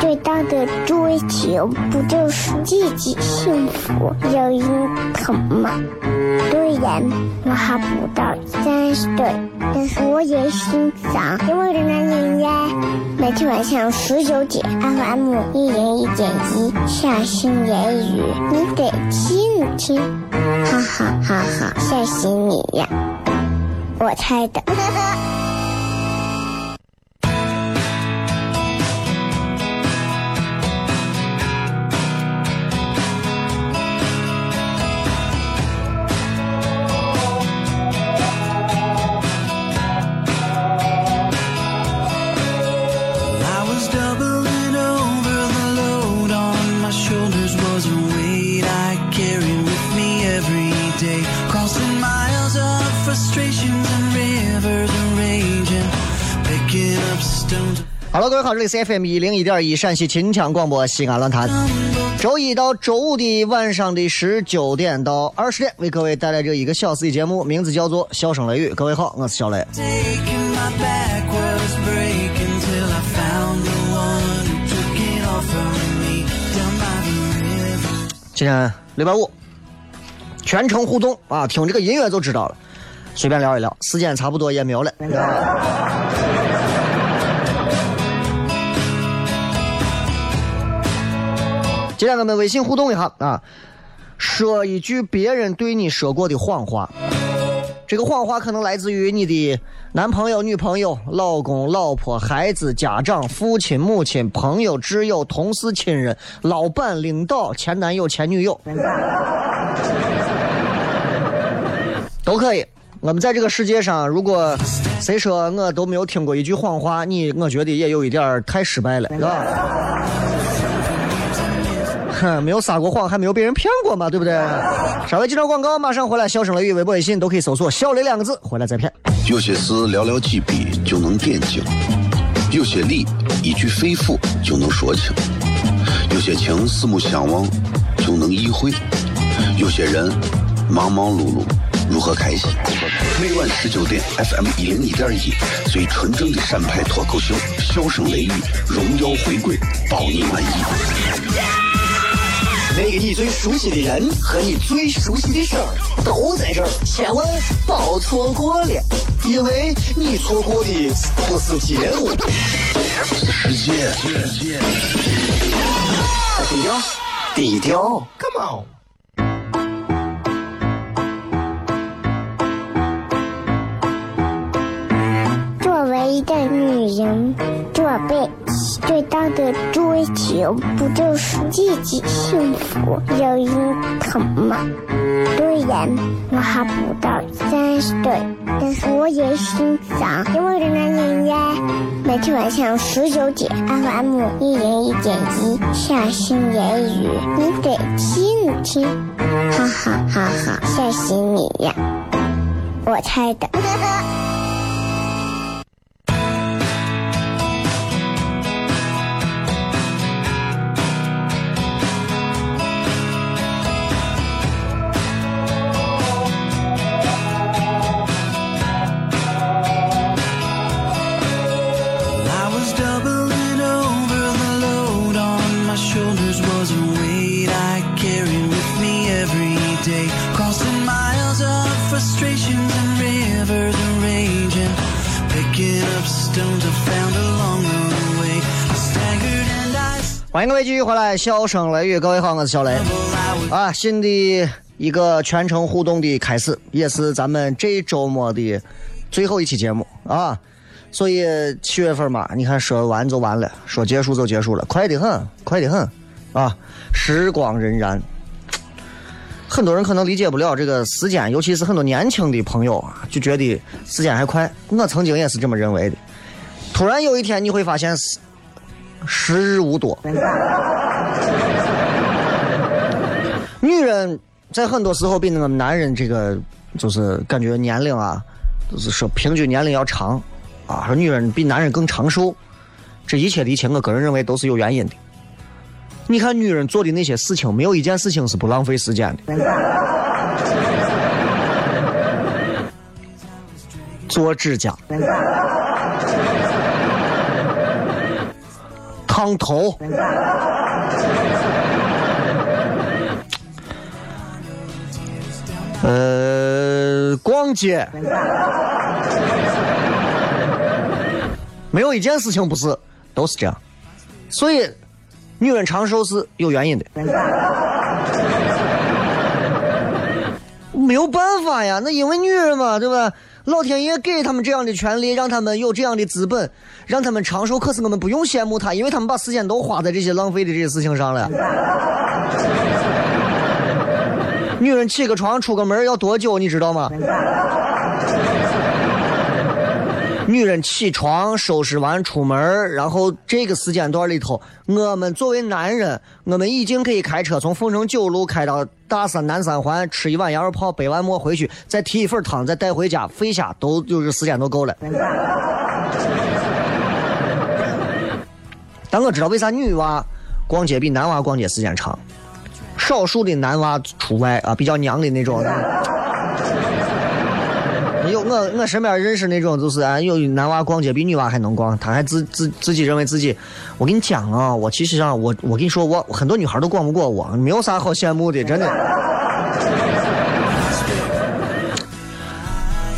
最大的追求，不就是自己幸福、有人疼吗？虽然我还不到三十岁，但是我也心脏因为的男人呀。每天晚上十九点，FM 一人一点一，下心言语，你得听听，哈哈哈哈，吓死你呀！我猜的。各位好，这里是 FM 一零一点一陕西秦腔广播西安论坛。周一到周五的晚上的十九点到二十点，为各位带来这一个小时的节目，名字叫做《笑声雷雨》。各位好，我是小雷。今天礼拜五，全程互动啊，听这个音乐就知道了。随便聊一聊，时间差不多也没有了。今天咱们微信互动一下啊，说一句别人对你说过的谎话。这个谎话可能来自于你的男朋友、女朋友、老公、老婆、孩子、家长、父亲、母亲、朋友、挚友、同事、亲人、老板、领导、前男友、前女友，都可以。我们在这个世界上，如果谁说我都没有听过一句谎话，你我觉得也有一点太失败了，是吧？没有撒过谎，还没有被人骗过嘛，对不对？稍微几条广告，马上回来。笑声雷雨微博、微信都可以搜索“小雷”两个字，回来再骗。有些事寥寥几笔就能点睛，有些理一句肺腑就能说清，有些情四目相望就能意会，有些人忙忙碌碌如何开心？每晚十九点，FM 一零一点一，最纯正的陕派脱口秀，笑声雷雨，荣耀回归，包你满意。那个你最熟悉的人和你最熟悉的事儿都在这儿，千万别错过了，因为你错过的不是结果。低调，低调，Come on。一个女人，做辈子最大的追求，不就是自己幸福、有人疼吗？虽然我还不到三十岁，但是我也心脏因为的男人呀。每天晚上十九点，FM 一人一点一，下心言语，你得听听，哈哈哈哈，吓死你呀！我猜的。欢迎各位继续回来，笑声雷雨，各位好，我是小雷啊。新的一个全程互动的开始，也是咱们这周末的最后一期节目啊，所以七月份嘛，你看说完就完了，说结束就结束了，快得很，快得很啊！时光荏苒，很多人可能理解不了这个时间，尤其是很多年轻的朋友啊，就觉得时间还快。我曾经也是这么认为的。突然有一天，你会发现时日无多。女人在很多时候比那个男人这个就是感觉年龄啊，就是说平均年龄要长啊，说女人比男人更长寿，这一切的一切，我个人认为都是有原因的。你看女人做的那些事情，没有一件事情是不浪费时间的。做指甲、烫头。呃，逛街，没有一件事情不是，都是这样。所以，女人长寿是有原因的，没有办法呀。那因为女人嘛，对吧？老天爷给他们这样的权利，让他们有这样的资本，让他们长寿。可是我们不用羡慕他，因为他们把时间都花在这些浪费的这些事情上了。女人起个床出个门要多久，你知道吗？女人起床收拾完出门，然后这个时间段里头，我们作为男人，我们已经可以开车从凤城九路开到大三南三环，吃一碗羊肉泡，背完馍回去，再提一份汤，再带回家，费下都就是时间都够了。但我知道为啥女娃逛街比男娃逛街时间长。少数的男娃除外啊，比较娘的那种。有我我身边认识那种，就是啊，有男娃逛街比女娃还能逛，他还自自自己认为自己。我跟你讲啊，我其实上我我跟你说，我很多女孩都逛不过我，没有啥好羡慕的，真的。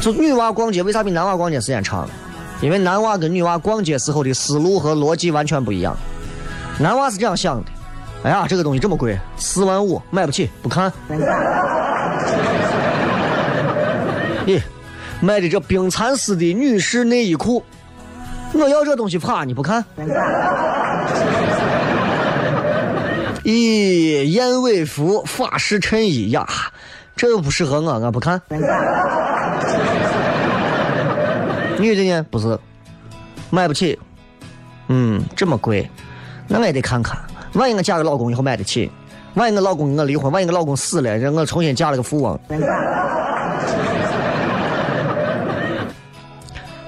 就女娃逛街为啥比男娃逛街时间长？因为男娃跟女娃逛街时候的思路和逻辑完全不一样。男娃是这样想的。哎呀，这个东西这么贵，四万五买不起，不看。咦，卖的这冰蚕丝的女士内衣裤，我要这东西怕你不看？咦，燕尾服、法式衬衣呀，这又不适合我，我不看。女的呢？不是，买不起。嗯，这么贵，那我也得看看。万一我嫁个老公以后买得起，万一我老公跟我离婚，万一我老公死了，让我重新嫁了个富翁，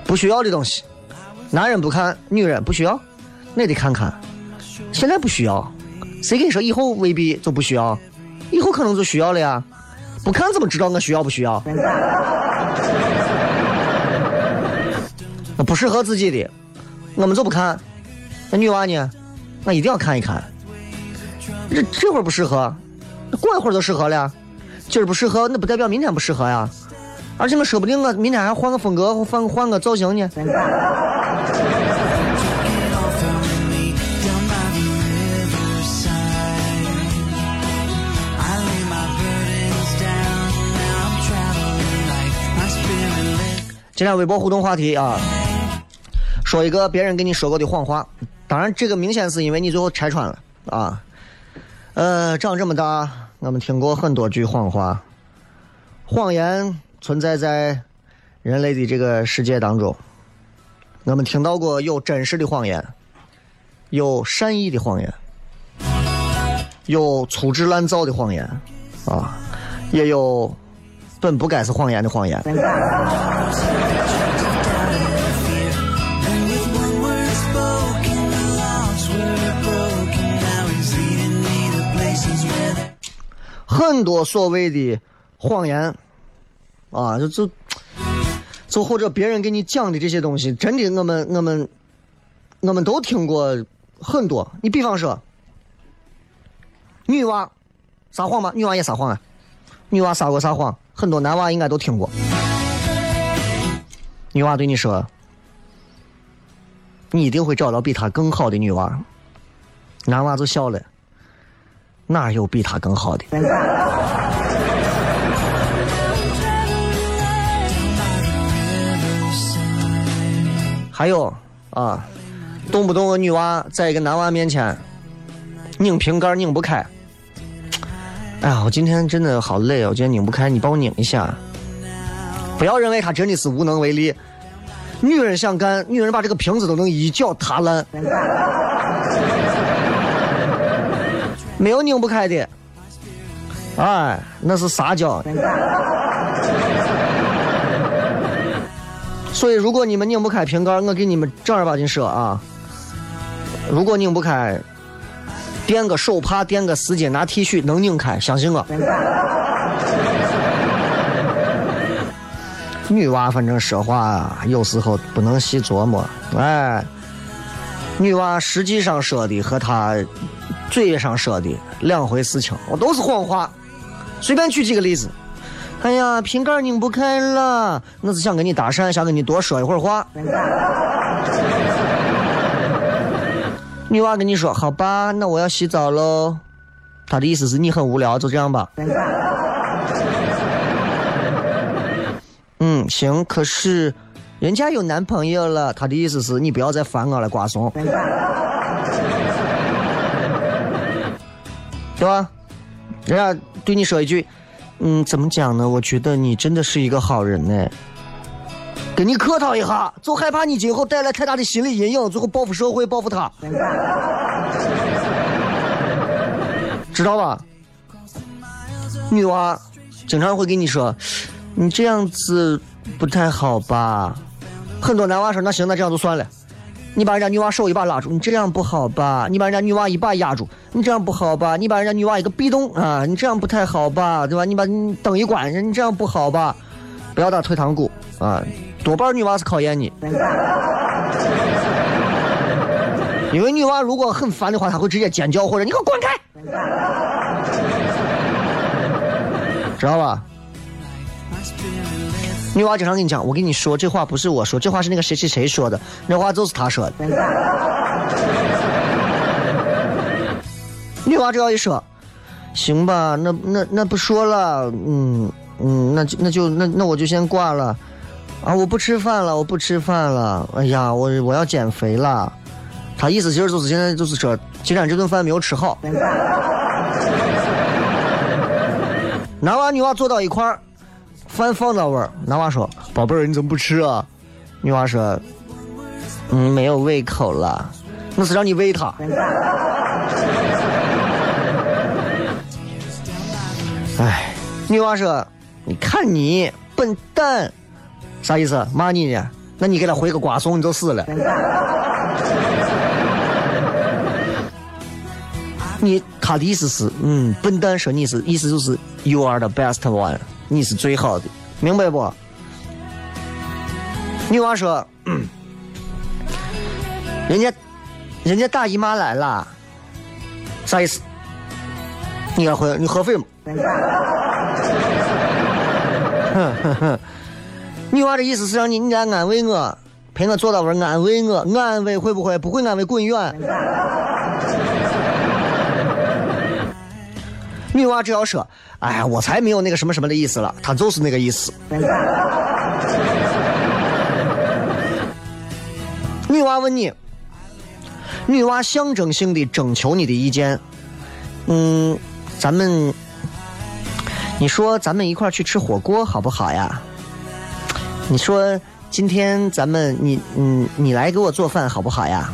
不需要的东西，男人不看，女人不需要，那得看看。现在不需要，谁跟你说以后未必就不需要？以后可能就需要了呀。不看怎么知道我需要不需要？那不适合自己的，我们就不看。那女娃呢？那一定要看一看。这这会儿不适合，过一会儿就适合了。今儿不适合，那不代表明天不适合呀。而且我说不定我明天还换个风格，换换个造型呢。今天微博互动话题啊，说一个别人跟你说过的谎话。当然，这个明显是因为你最后拆穿了啊。呃，长这么大，我们听过很多句谎话。谎言存在在人类的这个世界当中。我们听到过有真实的谎言，有善意的谎言，有粗制滥造的谎言，啊，也有本不该是谎言的谎言。很多所谓的谎言，啊，就就就或者别人给你讲的这些东西，真的，我们我们我们都听过很多。你比方说，女娃撒谎吗？女娃也撒谎啊。女娃撒过啥谎？很多男娃应该都听过。女娃对你说：“你一定会找到比她更好的女娃。”男娃就笑了。哪有比他更好的？还有啊，动不动个女娃在一个男娃面前拧瓶盖拧不开。哎呀，我今天真的好累哦，我今天拧不开，你帮我拧一下。不要认为他真的是无能为力，女人想干，女人把这个瓶子都能一脚踏烂，没有拧不开的。哎，那是撒娇。所以，如果你们拧不开瓶盖，我给你们正儿八经说啊，如果拧不开，垫个手帕，垫个丝巾，拿剃须能拧开，相信我。女娃反正说话，有时候不能细琢磨。哎，女娃实际上说的和她嘴上说的两回事情，我都是谎话。随便举几个例子。哎呀，瓶盖拧不开了，我是想跟你搭讪，想跟你多说一会儿话。女娃跟你说：“好吧，那我要洗澡喽。”她的意思是你很无聊，就这样吧。嗯，行。可是人家有男朋友了，她的意思是你不要再烦我了，瓜怂。对吧？人家对你说一句。嗯，怎么讲呢？我觉得你真的是一个好人呢。跟你客套一下，就害怕你今后带来太大的心理阴影，最后报复社会，报复他。知道吧？女娃经常会跟你说，你这样子不太好吧？很多男娃说，那行，那这样就算了。你把人家女娃手一把拉住，你这样不好吧？你把人家女娃一把压住，你这样不好吧？你把人家女娃一个壁咚啊，你这样不太好吧？对吧？你把你灯一关，你这样不好吧？不要打退堂鼓啊！多半女娃是考验你，因为女娃如果很烦的话，她会直接尖叫或者你给我滚开，知道吧？女娃经常跟你讲，我跟你说这话不是我说，这话是那个谁谁谁说的，那话就是他说的。女娃只要一说，行吧，那那那不说了，嗯嗯，那就那就那那我就先挂了，啊，我不吃饭了，我不吃饭了，哎呀，我我要减肥了。他意思其实就是现在就是说，今天这顿饭没有吃好。男娃女娃坐到一块儿。饭放那味儿，男娃说：“宝贝儿，你怎么不吃啊？”女娃说：“嗯，没有胃口了。”那是让你喂他。哎，女娃说：“你看你笨蛋，啥意思？骂你呢？那你给他回个瓜怂，你就死了。”你他的意思是，嗯，笨蛋说你是意思就是 you are the best one。你是最好的，明白不？女娃说：“人家，人家大姨妈来了，啥意思？你要回你合肥吗？”哼哼哼，女娃的意思是让你你来安慰我，陪我坐到位安慰我，安慰会不会？不会安慰滚远。女娃只要说。哎，我才没有那个什么什么的意思了，他就是那个意思。女娃问你，女娃象征性的征求你的意见。嗯，咱们，你说咱们一块去吃火锅好不好呀？你说今天咱们你嗯你来给我做饭好不好呀？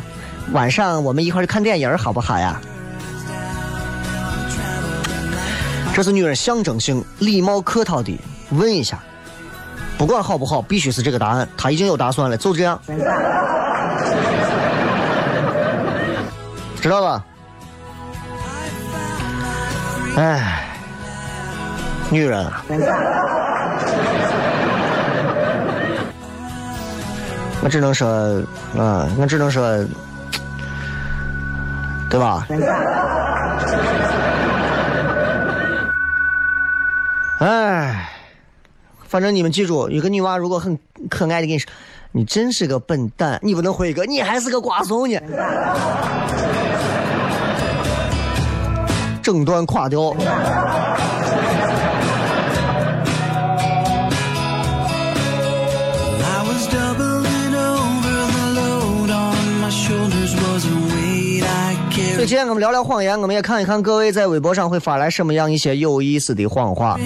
晚上我们一块去看电影好不好呀？这是女人象征性、礼貌、客套的问一下，不管好不好，必须是这个答案。她已经有打算了，就这样，知道吧？哎，女人啊，我只能说，啊，我只能说，对吧？哎，反正你们记住，有个女娃如果很可爱的跟你说：“你真是个笨蛋”，你不能回一个“你还是个瓜怂呢”，整段垮掉。今天我们聊聊谎言，我们也看一看各位在微博上会发来什么样一些有意思的谎话。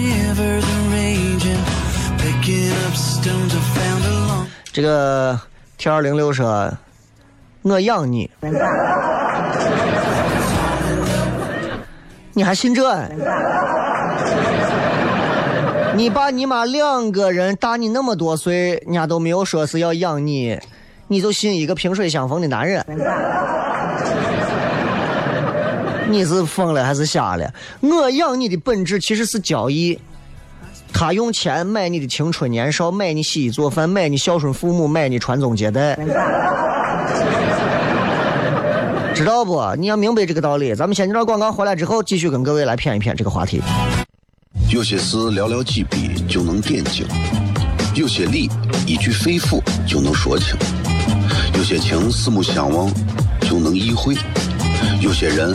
这个 T 二零六说：“我养你，你还信这？你爸你妈两个人大你那么多岁，人家都没有说是要养你，你就信一个萍水相逢的男人？你是疯了还是瞎了？我养你的本质其实是交易。”他用钱买你的青春年少，买你洗衣做饭，买你孝顺父母，买你传宗接代，知道不？你要明白这个道理。咱们先进段广告，回来之后继续跟各位来谝一谝这个话题。有些事寥寥几笔就能点睛，有些理一句肺腑就能说清，有些情四目相望就能意会，有些人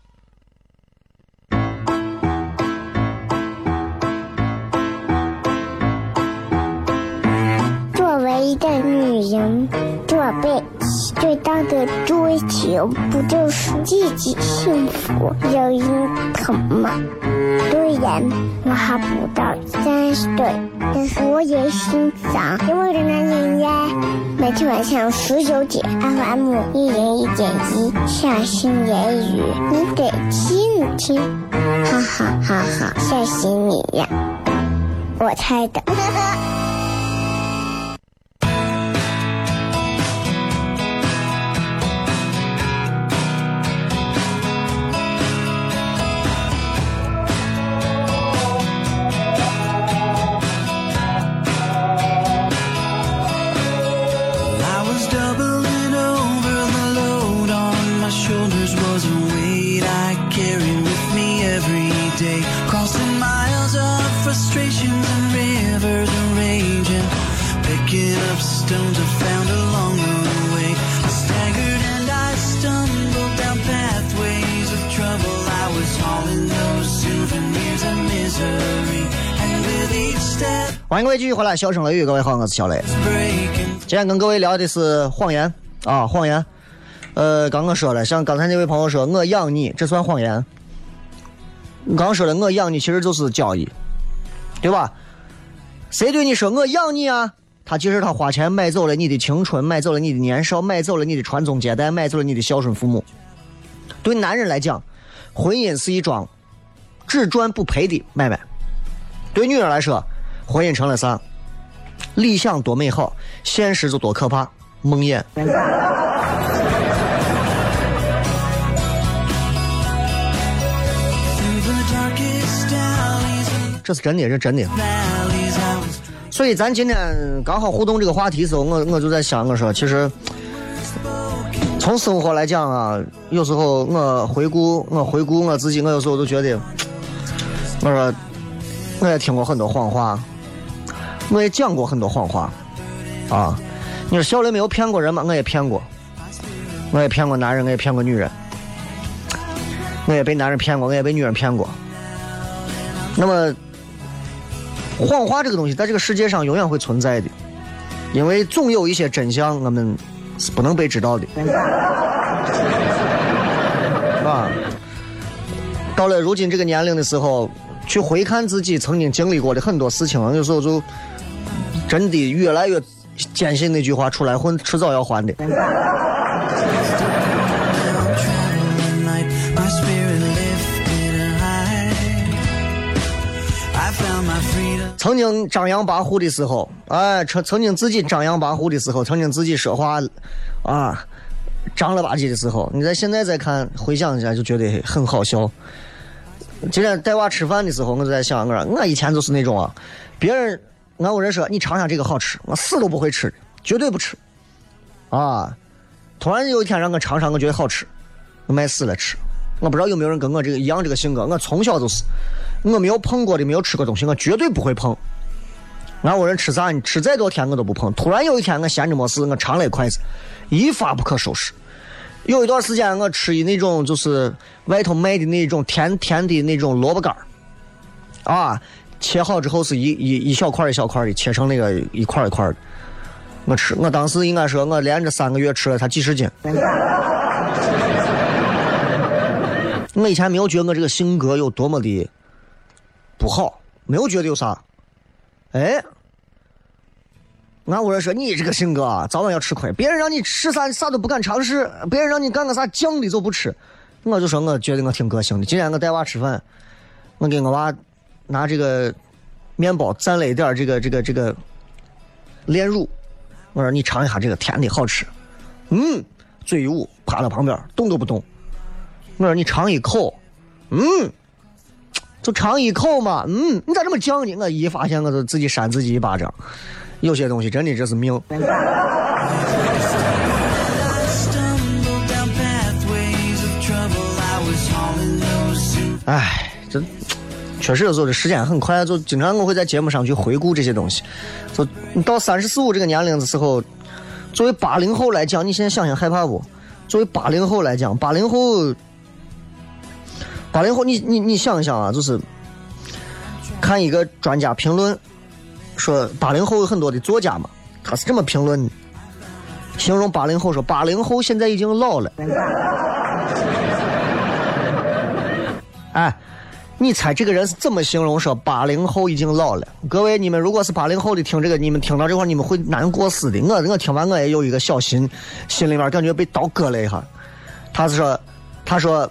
一个女人，做辈最大的追求不就是自己幸福、有人疼吗？虽然我还不到三十岁，但是我也心脏因为的男人呀，每天晚上十九点，FM 一人一点一，下心言语，你得听听，哈哈哈哈，吓死你呀！我猜的。欢迎各位继续回来，笑声雷雨，各位好，我是小雷。今天跟各位聊的是谎言啊，谎言。呃，刚刚说了，像刚才那位朋友说，我养你，这算谎言。你刚说的我养你，其实就是交易，对吧？谁对你说我养你啊？他其实他花钱买走了你的青春，买走了你的年少，买走了你的传宗接代，买走了你的孝顺父母。对男人来讲，婚姻是一桩只赚不赔的买卖；对女人来说，婚姻成了啥？理想多美好，现实就多可怕，梦魇。这是真的，这是真的。所以咱今天刚好互动这个话题的时候，我我就在想，我说其实从生活来讲啊，有时候我回顾我回顾我自己，我有时候都觉得，我说我也听过很多谎话，我也讲过很多谎话啊。你说小雷没有骗过人吗？我也骗过，我也骗过男人，我也骗过女人，我也被男人骗过，我也被女人骗过。那么。谎话这个东西在这个世界上永远会存在的，因为总有一些真相我们是不能被知道的，啊。到了如今这个年龄的时候，去回看自己曾经经历过的很多事情，有时候就真的越来越坚信那句话：出来混，迟早要还的。曾经张扬跋扈的时候，哎，曾曾经自己张扬跋扈的时候，曾经自己说话，啊，张了吧唧的时候，你在现在再看回想一下，就觉得很好笑。今天带娃吃饭的时候，我就在想，我说我以前就是那种啊，别人俺有人说你尝尝这个好吃，我死都不会吃，绝对不吃，啊，突然有一天让我尝尝，我觉得好吃，我买死了吃，我不知道有没有人跟我这个一样这个性格。我从小就是，我没有碰过的、没有吃过东西，我绝对不会碰。俺屋人吃啥，你吃再多天我都不碰。突然有一天我闲着没事，我尝了一筷子，一发不可收拾。有一段时间我吃一那种就是外头卖的那种甜甜的那种萝卜干，啊，切好之后是一一一小块一小块的，切成那个一块一块的。我吃，我当时应该说，我连着三个月吃了它几十斤。我以前没有觉得我这个性格有多么的不好，没有觉得有啥。哎，俺屋人说你这个性格啊，早晚要吃亏。别人让你吃啥，啥都不敢尝试；别人让你干个啥酱的就不吃。我就说我觉得我挺个性的。今天我带娃吃饭，我给我娃拿这个面包蘸了一点这个这个这个炼乳。我说你尝一下这个甜的好吃，嗯，嘴一捂趴到旁边动都不动。我说你尝一口，嗯，就尝一口嘛，嗯，你咋这么犟呢？我一发现我就自己扇自己一巴掌。有些东西真的这是命。Stumbled down pathways of trouble. I was hauling those suit 唉，这确实有时候这时间很快，就经常我会在节目上去回顾这些东西。就你到三十四五这个年龄的时候，作为八零后来讲，你现在想想害怕不？作为八零后来讲，八零后，八零后，你你你想一想啊，就是看一个专家评论说，八零后有很多的作家嘛，他是这么评论的，形容八零后说，八零后现在已经老了。哎，你猜这个人是怎么形容说八零后已经老了？各位，你们如果是八零后的听这个，你们听到这块你们会难过死的。我我听完我也有一个小心，心里面感觉被刀割了一下。他是说，他说，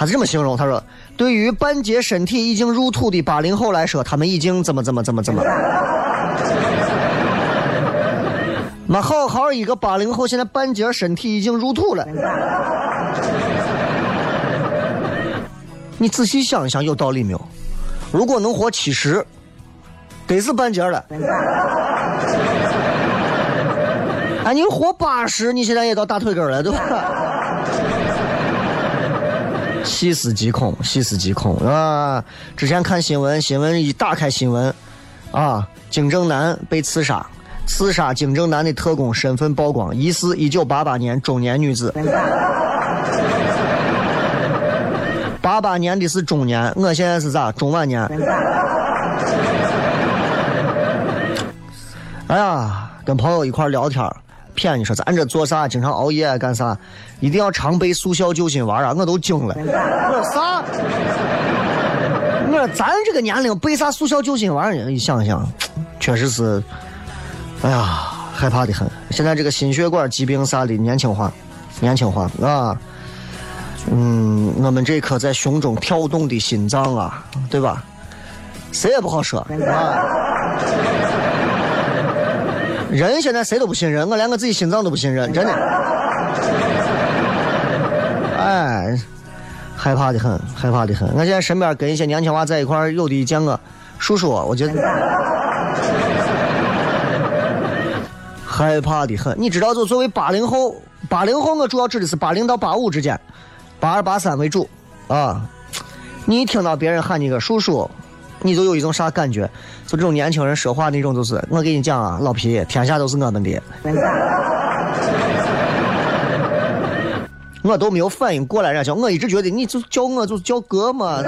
他是这么形容，他说，对于半截身体已经入土的八零后来说，他们已经怎么怎么怎么怎么。那，好好一个八零后，现在半截身体已经入土了。你仔细想一想，有道理没有？如果能活七十，得是半截了。哎，你活八十，你现在也到大腿根了，对吧？细思极恐，细思极恐啊！之前看新闻，新闻一打开新闻，啊，金正男被刺杀，刺杀金正男的特工身份曝光，疑似一九八八年中年女子。八八年的是中年，我现在是咋中晚年？哎呀，跟朋友一块聊天，骗你说咱这做啥，经常熬夜干啥，一定要常备速效救心丸啊！我都惊了，我说啥？我说咱这个年龄备啥速效救心丸？你想想，确实是，哎呀，害怕的很。现在这个心血管疾病啥的年轻化，年轻化啊。嗯，我们这颗在胸中跳动的心脏啊，对吧？谁也不好说啊。人现在谁都不信任，我连我自己心脏都不信任，真的。哎，害怕的很，害怕的很。我现在身边跟一些年轻娃在一块儿，有的见我叔叔，我觉得害怕的很。你知道，就作为八零后，八零后我主要指的是八零到八五之间。八二八三为主，啊，你一听到别人喊你个叔叔，你就有一种啥感觉？就这种年轻人说话那种，就是我给你讲啊，老皮，天下都是我们的。我都没有反应过来，人家叫我一直觉得你就叫我就叫哥嘛。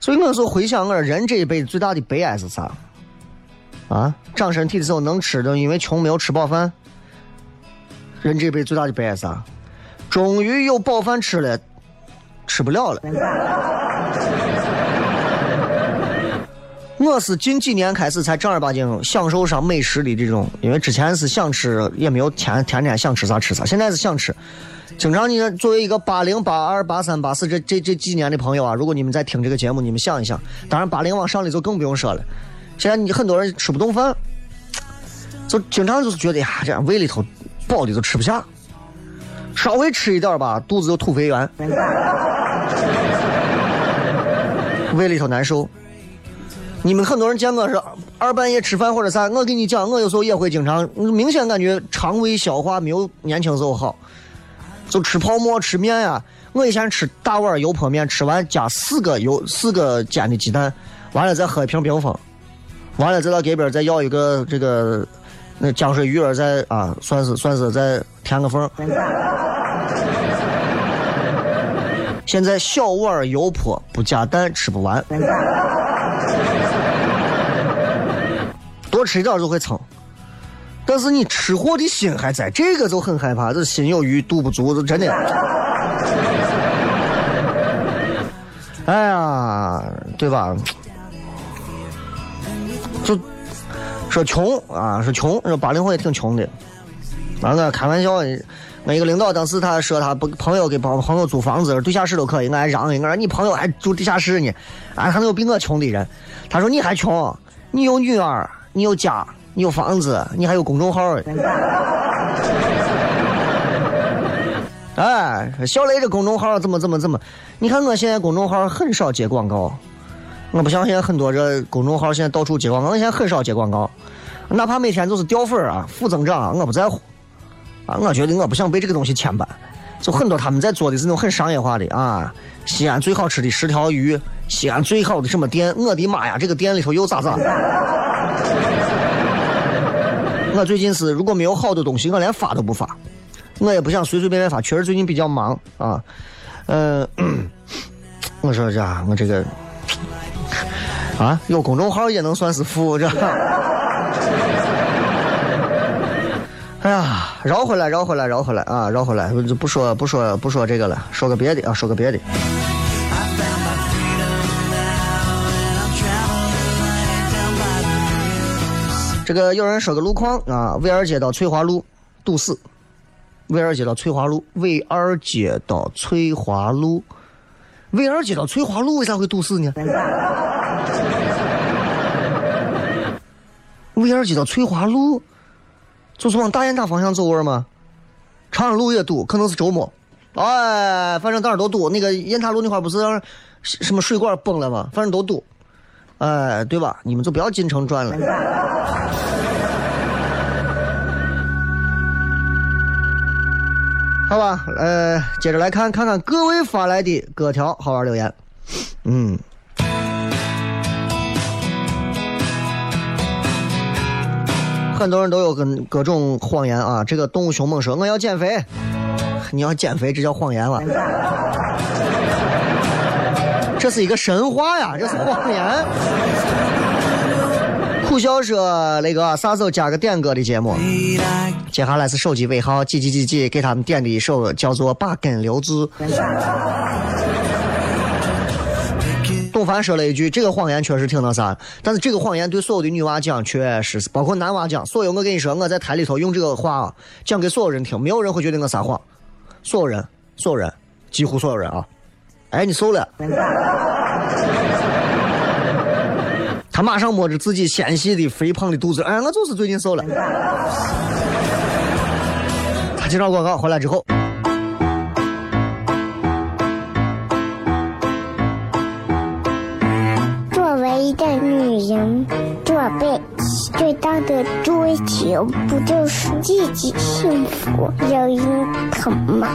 所以我说回想我人这一辈子最大的悲哀是啥？啊，长身体的时候能吃的，因为穷没有吃饱饭。人这辈子最大的悲哀是啥？终于有饱饭吃了，吃不了了。我是近几年开始才正儿八经享受上美食的这种，因为之前是想吃，也没有天天天想吃啥吃啥，现在是想吃。经常你作为一个八零、八二、八三、八四这这这几年的朋友啊，如果你们在听这个节目，你们想一想，当然八零往上的就更不用说了。现在你很多人吃不动饭，就经常就是觉得呀，这样胃里头。饱的都吃不下，稍微吃一点吧，肚子就土肥圆，胃里头难受。你们很多人见我是二半夜吃饭或者啥，我跟你讲，我有时候也会经常明显感觉肠胃消化没有年轻时候好，就吃泡馍、吃面呀。我以前吃大碗油泼面，吃完加四个油、四个煎的鸡蛋，完了再喝一瓶冰峰，完了再到隔边再要一个这个那江水鱼儿，再啊，算是算是再填个缝。现在小碗油泼不加蛋吃不完，多吃一点就会撑。但是你吃货的心还在，这个就很害怕，这心有余肚不足，这真的。哎呀，对吧？就说穷啊，说穷，说八零后也挺穷的。完了，开玩笑，我一个领导当时他说他不朋友给帮朋友租房子，地下室都可以，我还让一我说你朋友还住地下室呢，啊，他能有比我穷的人？他说你还穷，你有女儿，你有家，你有房子，你还有公众号。哎，小雷这公众号怎么怎么怎么？你看我现在公众号很少接广告，我不像现在很多这公众号现在到处接广告，我现在很少接广告，哪怕每天就是掉粉啊、负增长，我不在乎。啊，我觉得我不想被这个东西牵绊。就很多他们在做的是那种很商业化的啊，西安最好吃的十条鱼，西安最好的什么店，我的妈呀，这个店里头又咋咋。我最近是如果没有好的东西，我连发都不发。我也不想随随便便发，确实最近比较忙啊。嗯，我说这我这个啊，有公众号也能算是富这。哎呀，绕回来，绕回来，绕回来啊，绕回来，就不说不说不说这个了，说个别的啊，说个别的。这个有人说个路况啊，魏二街到翠华路堵死。魏二街到翠华路，魏二街到翠华路，魏二街到翠华路为啥会堵死呢？魏二街到翠华路，就是往大雁塔方向走位吗？长安路也堵，可能是周末。哎，反正哪儿都堵。那个雁塔路那块不是什么水管崩了吗？反正都堵。哎，对吧？你们就不要进城转了。好吧，呃，接着来看看看各位发来的各条好玩留言。嗯，很多人都有跟各种谎言啊。这个动物凶猛说我要减肥，你要减肥这叫谎言了？这是一个神话呀，这是谎言。苦笑说：“那个啥时候加个点歌的节目？接下来是手机尾号几几几几，给他们点的一首叫做《把根留住》。”董凡说了一句：“这个谎言确实挺那啥，但是这个谎言对所有的女娃讲，确实是包括男娃讲。所有我跟你说，我在台里头用这个话讲给所有人听，没有人会觉得我撒谎。所有人，所有人，几乎所有人啊！哎，你瘦了。”他马上摸着自己纤细的肥胖的肚子，哎，我就是最近瘦了。他介绍广告回来之后，女人，做背最大的追求不就是自己幸福、有人疼吗？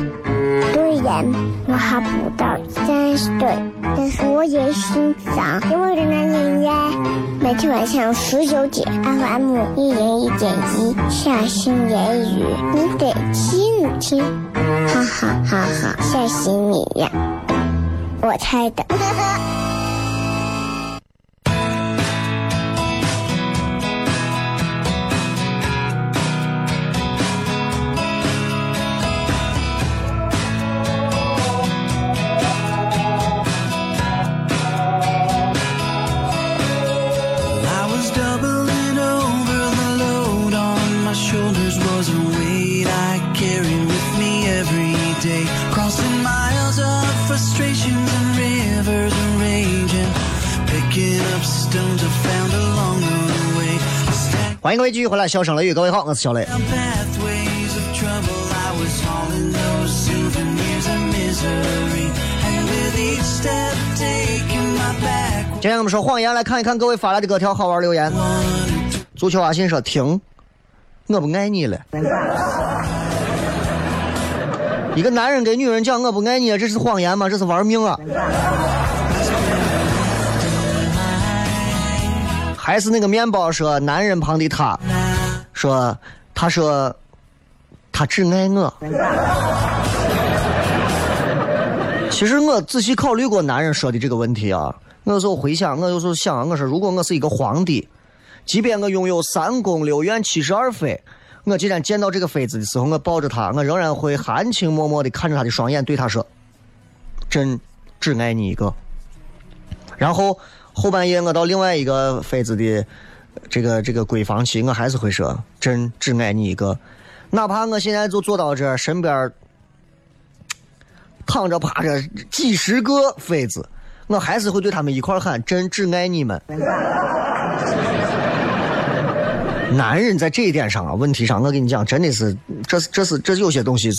虽然我还不到三十岁，但是我也心脏因为的那年呀，每天晚上十九点，FM 一零一点一，下心言语，你得听听，哈哈哈哈，吓死你呀！我猜的。欢迎各位继续回来，笑声雷雨，各位好，我是小雷。今天我们说谎言，来看一看各位发来的各条好玩留言。足球阿信说：“停，我不爱你了。”一个男人给女人讲我不爱你，这是谎言吗？这是玩命啊！还是那个面包说男人旁的他，说他说他只爱我。其实我仔细考虑过男人说的这个问题啊，我有时候回想，我有时候想，我说如果我是一个皇帝，即便我拥有三宫六院七十二妃，我既然见到这个妃子的时候，我抱着她，我仍然会含情脉脉的看着她的双眼，对她说：“朕只爱你一个。”然后后半夜我到另外一个妃子的这个这个闺房去，我还是会说：“朕只爱你一个。”哪怕我现在就坐到这，身边躺 着趴着 几十个妃子，我还是会对他们一块喊：“朕只爱你们。”男人在这一点上啊，问题上，我跟你讲，真的是，这是这是这有些东西，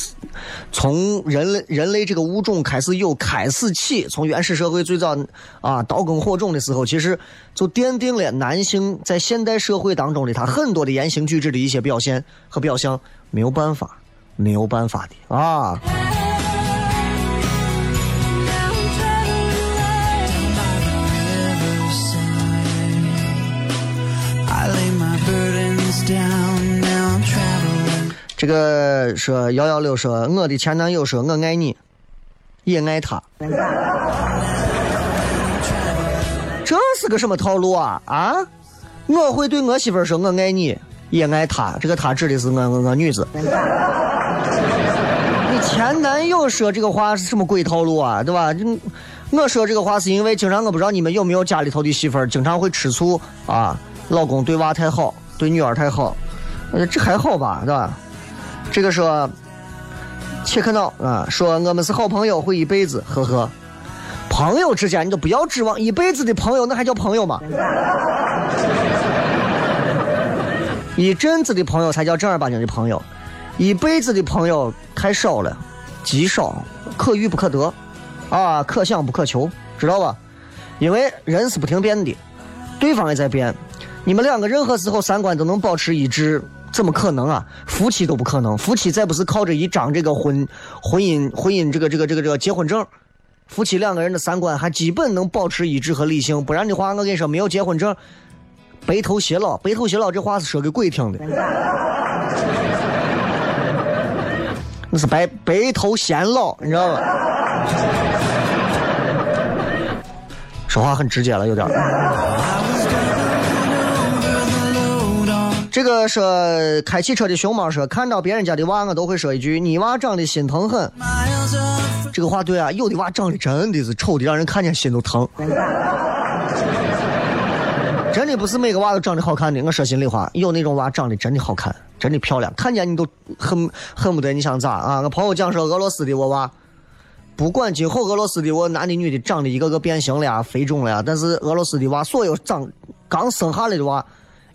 从人类人类这个物种开始有开始起，从原始社会最早啊刀耕火种的时候，其实就奠定了男性在现代社会当中的他很多的言行举止的一些表现和表象，没有办法，没有办法的啊。这个说幺幺六说我的前男友说我爱你，也爱他，这是个什么套路啊啊！我会对我媳妇儿说我爱你，也爱他，这个他指的是我我我女子。你前男友说这个话是什么鬼套路啊？对吧？我说这个话是因为经常我不知道你们有没有家里头的媳妇儿经常会吃醋啊，老公对娃太好，对女儿太好，呃，这还好吧，对吧？这个说切克闹啊，说我们是好朋友，会一辈子，呵呵。朋友之间你就不要指望一辈子的朋友，那还叫朋友吗？一阵子的朋友才叫正儿八经的朋友，一辈子的朋友太少了，极少，可遇不可得，啊，可想不可求，知道吧？因为人是不停变的，对方也在变，你们两个任何时候三观都能保持一致，怎么可能啊？夫妻都不可能，夫妻再不是靠着一张这个婚婚姻婚姻这个这个这个这个结婚证，夫妻两个人的三观还基本能保持一致和理性，不然的话，我跟你说，没有结婚证，白头偕老，白头偕老这话是说给鬼听的，那是白白头偕老，你知道吧？说话很直接了，有点儿。这个说开汽车的熊猫说，看到别人家的娃，我都会说一句：“你娃长得心疼很。”这个话对啊，有的娃长得真的是丑的，让人看见心都疼。真的不是每个娃都长得好看的，我说心里话，有那种娃长得真的好看，真的漂亮，看见你都恨恨不得你想咋啊？我朋友讲说俄罗斯的我娃，不管今后俄罗斯的我男的女的长得一个个变形了呀、肥肿了呀，但是俄罗斯的娃所有长刚生下来的娃，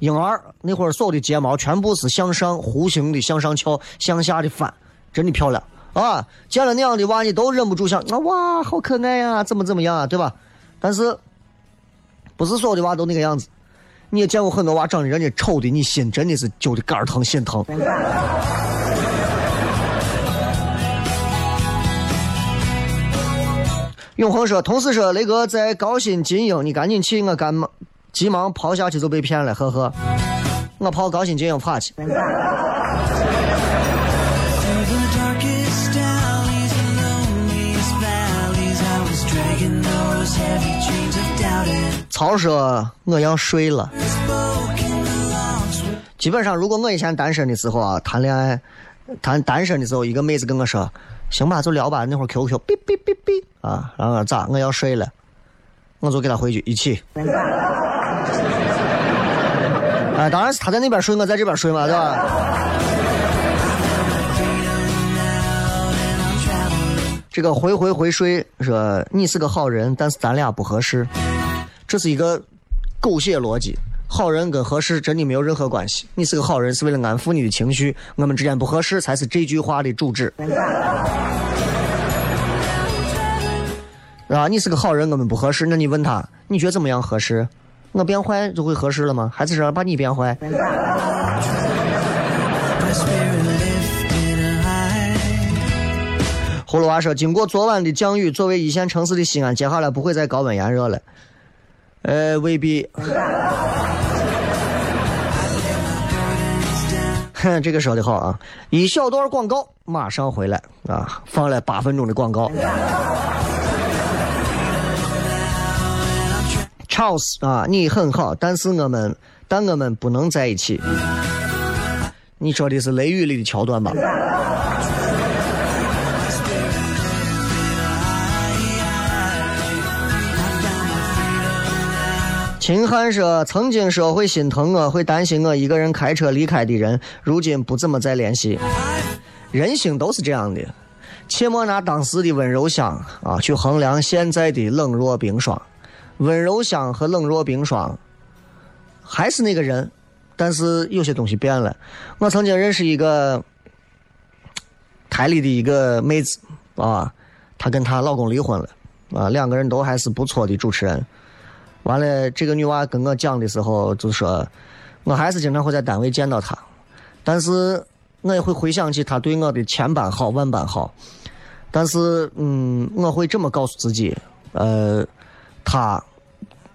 婴儿那会儿所有的睫毛全部是向上弧形的向上翘，向下的翻，真的漂亮啊！见了那样的娃，你都忍不住想啊哇，好可爱呀、怎么怎么样啊，对吧？但是不是所有的娃都那个样子。你也见过很多娃长得人家丑的，你心真的是揪的肝儿疼心疼。永恒说，同事说雷哥在高新金鹰，你赶紧去，我赶忙急忙跑下去就被骗了，呵呵。我跑高新金又爬去。曹说：“我要睡了。”基本上，如果我以前单身的时候啊，谈恋爱，谈单身的时候，一个妹子跟我说：“行吧，就聊吧。”那会儿 QQ，哔哔哔哔啊，然后咋？我要睡了，我就给她回去一起。啊，当然是他在那边睡，我在这边睡嘛，对吧？这个回回回睡说你是个好人，但是咱俩不合适，这是一个狗血逻辑。好人跟合适真的没有任何关系。你是个好人，是为了安抚你的情绪，我们之间不合适才是这句话的主旨。啊，你是个好人，我们不合适，那你问他，你觉得怎么样合适？我变坏就会合适了吗？还是说把你变坏？葫芦娃说：“经过昨晚的降雨，作为一线城市的西安，接下来不会再高温炎热了。”呃，未必。哼，这个说的好啊！一小段广告，马上回来啊！放了八分钟的广告。Charles 啊，你很好，但是我们，但我们不能在一起。你说的是《雷雨》里的桥段吧？秦汉说：“曾经说会心疼我，会担心我一个人开车离开的人，如今不怎么再联系。人性都是这样的，切莫拿当时的温柔乡啊去衡量现在的冷若冰霜。温柔乡和冷若冰霜还是那个人，但是有些东西变了。我曾经认识一个台里的一个妹子啊，她跟她老公离婚了啊，两个人都还是不错的主持人。”完了，这个女娃跟我讲的时候就说，我还是经常会在单位见到她，但是我也会回想起她对我的千般好万般好，但是嗯，我会这么告诉自己，呃，他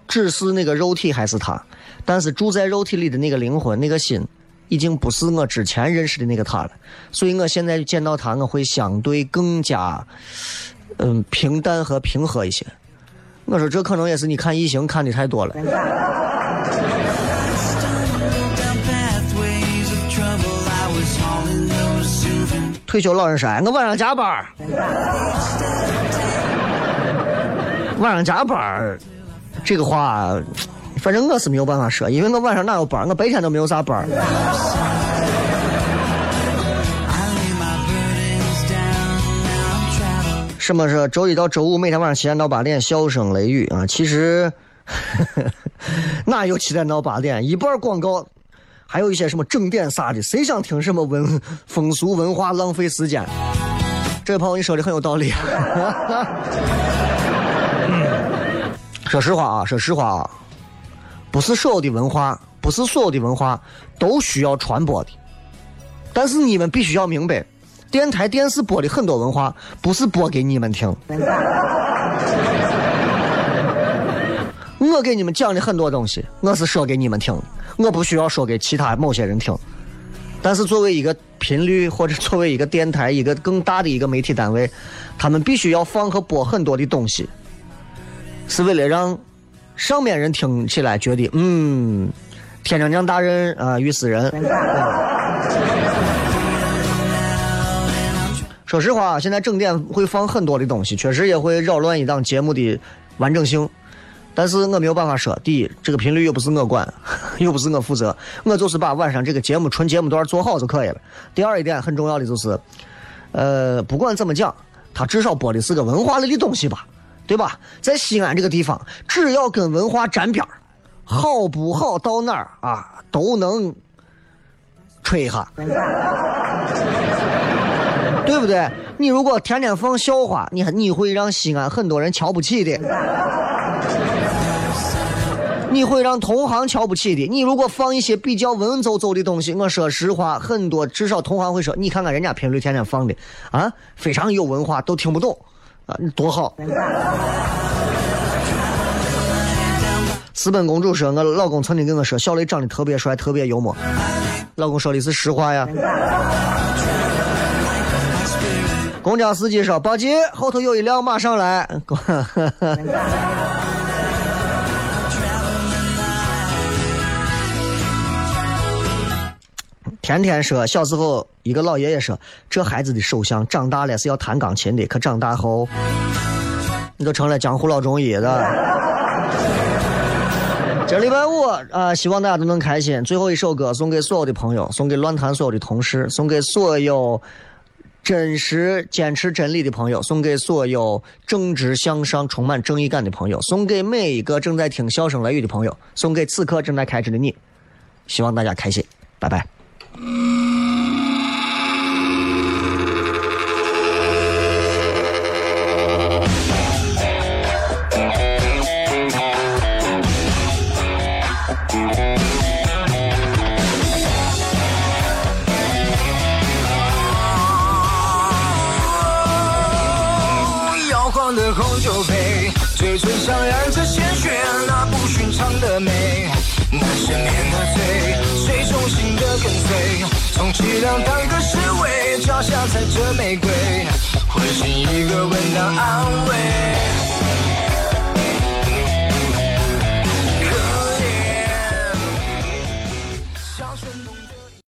只是那个肉体还是他，但是住在肉体里的那个灵魂那个心，已经不是我之前认识的那个他了，所以我现在见到他，我会相对更加嗯平淡和平和一些。我说这可能也是你看异形看的太多了。退休老人说：“我晚上加班晚上加班这个话，反正我是没有办法说，因为我晚上哪有班我白天都没有啥班什么是周一到周五每天晚上七点到八点笑声雷雨啊？其实 哪有七点到八点？一半广告，还有一些什么整点啥的，谁想听什么文风俗文化？浪费时间。这位朋友，你说的很有道理。说实话啊，说实话啊，不是所有的文化，不是所有的文化都需要传播的，但是你们必须要明白。电台、电视播的很多文化，不是播给你们听。我给你们讲的很多东西，我是说给你们听，我不需要说给其他某些人听。但是作为一个频率，或者作为一个电台，一个更大的一个媒体单位，他们必须要放和播很多的东西，是为了让上面人听起来觉得，嗯，天将降大任啊，于斯人。说实话，现在整点会放很多的东西，确实也会扰乱一档节目的完整性。但是我没有办法说，第一，这个频率又不是我管，又不是我负责，我就是把晚上这个节目纯节目段做好就可以了。第二一点很重要的就是，呃，不管怎么讲，它至少播的是个文化类的东西吧，对吧？在西安这个地方，只要跟文化沾边好不好到哪儿啊，都能吹一下。对不对？你如果天天放笑话，你你会让西安很多人瞧不起的，你会让同行瞧不起的。你如果放一些比较文绉绉的东西，我说实话，很多至少同行会说，你看看人家频率天天放的啊，非常有文化，都听不懂啊，多好。私奔公主说，我老公曾经跟我说，小雷长得特别帅，特别幽默。老公说的是实话呀。公交司机说：“报警，后头有一辆马上来。天天说，小时候一个老爷爷说：“这孩子的手相长大了是要弹钢琴的，可长大后，你都成了江湖老中医了。”这礼拜五啊，希望大家都能开心。最后一首歌送给所有的朋友，送给乱坛所有的同事，送给所有。真实坚持真理的朋友，送给所有正直向上、充满正义感的朋友，送给每一个正在听笑声雷雨的朋友，送给此刻正在开车的你，希望大家开心，拜拜。Música 充其量当个侍卫，脚下踩着玫瑰，会是一个吻当安慰。